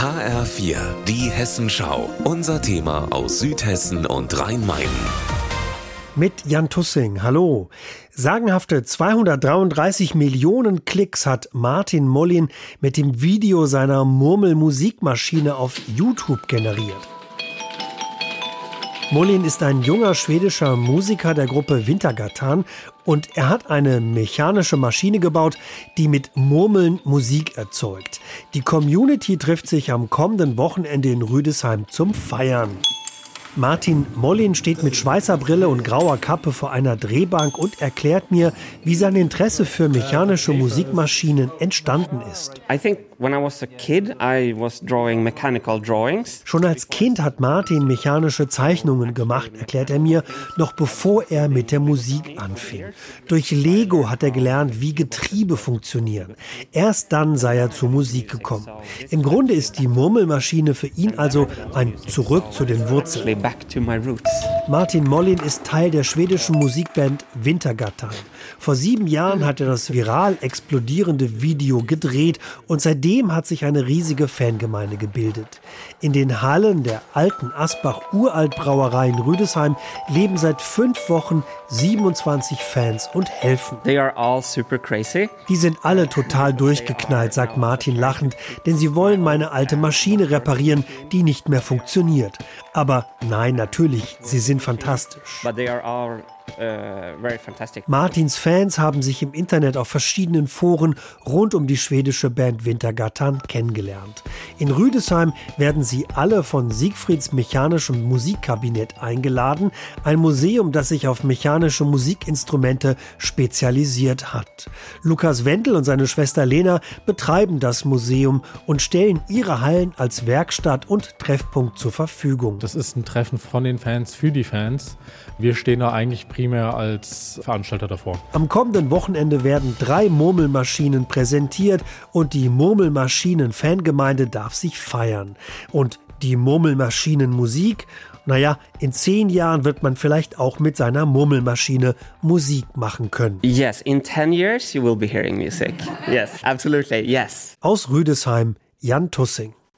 HR4, die Hessenschau. Unser Thema aus Südhessen und Rhein-Main. Mit Jan Tussing, hallo. Sagenhafte 233 Millionen Klicks hat Martin Mollin mit dem Video seiner Murmelmusikmaschine auf YouTube generiert. Molin ist ein junger schwedischer Musiker der Gruppe Wintergatan und er hat eine mechanische Maschine gebaut, die mit Murmeln Musik erzeugt. Die Community trifft sich am kommenden Wochenende in Rüdesheim zum Feiern. Martin Mollin steht mit Schweißerbrille und grauer Kappe vor einer Drehbank und erklärt mir, wie sein Interesse für mechanische Musikmaschinen entstanden ist. Schon als Kind hat Martin mechanische Zeichnungen gemacht, erklärt er mir, noch bevor er mit der Musik anfing. Durch Lego hat er gelernt, wie Getriebe funktionieren. Erst dann sei er zur Musik gekommen. Im Grunde ist die Murmelmaschine für ihn also ein Zurück zu den Wurzeln. back to my roots. Martin Mollin ist Teil der schwedischen Musikband Wintergattan. Vor sieben Jahren hat er das viral explodierende Video gedreht und seitdem hat sich eine riesige Fangemeinde gebildet. In den Hallen der alten Asbach Uraltbrauerei in Rüdesheim leben seit fünf Wochen 27 Fans und helfen. They are all super crazy. Die sind alle total durchgeknallt, sagt Martin lachend, denn sie wollen meine alte Maschine reparieren, die nicht mehr funktioniert. Aber nein, natürlich, sie sind fantastisch. Are all Uh, Martins Fans haben sich im Internet auf verschiedenen Foren rund um die schwedische Band Wintergattan kennengelernt. In Rüdesheim werden sie alle von Siegfrieds Mechanischem Musikkabinett eingeladen, ein Museum, das sich auf mechanische Musikinstrumente spezialisiert hat. Lukas Wendel und seine Schwester Lena betreiben das Museum und stellen ihre Hallen als Werkstatt und Treffpunkt zur Verfügung. Das ist ein Treffen von den Fans für die Fans. Wir stehen da eigentlich primär als Veranstalter davor. Am kommenden Wochenende werden drei Murmelmaschinen präsentiert und die Murmelmaschinen-Fangemeinde darf sich feiern. Und die Murmelmaschinen-Musik naja, in zehn Jahren wird man vielleicht auch mit seiner Murmelmaschine Musik machen können. Yes, in 10 years you will be hearing music. Yes, absolutely, yes. Aus Rüdesheim, Jan Tussing.